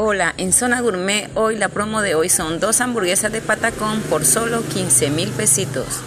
Hola, en Zona Gourmet hoy la promo de hoy son dos hamburguesas de patacón por solo 15 mil pesitos.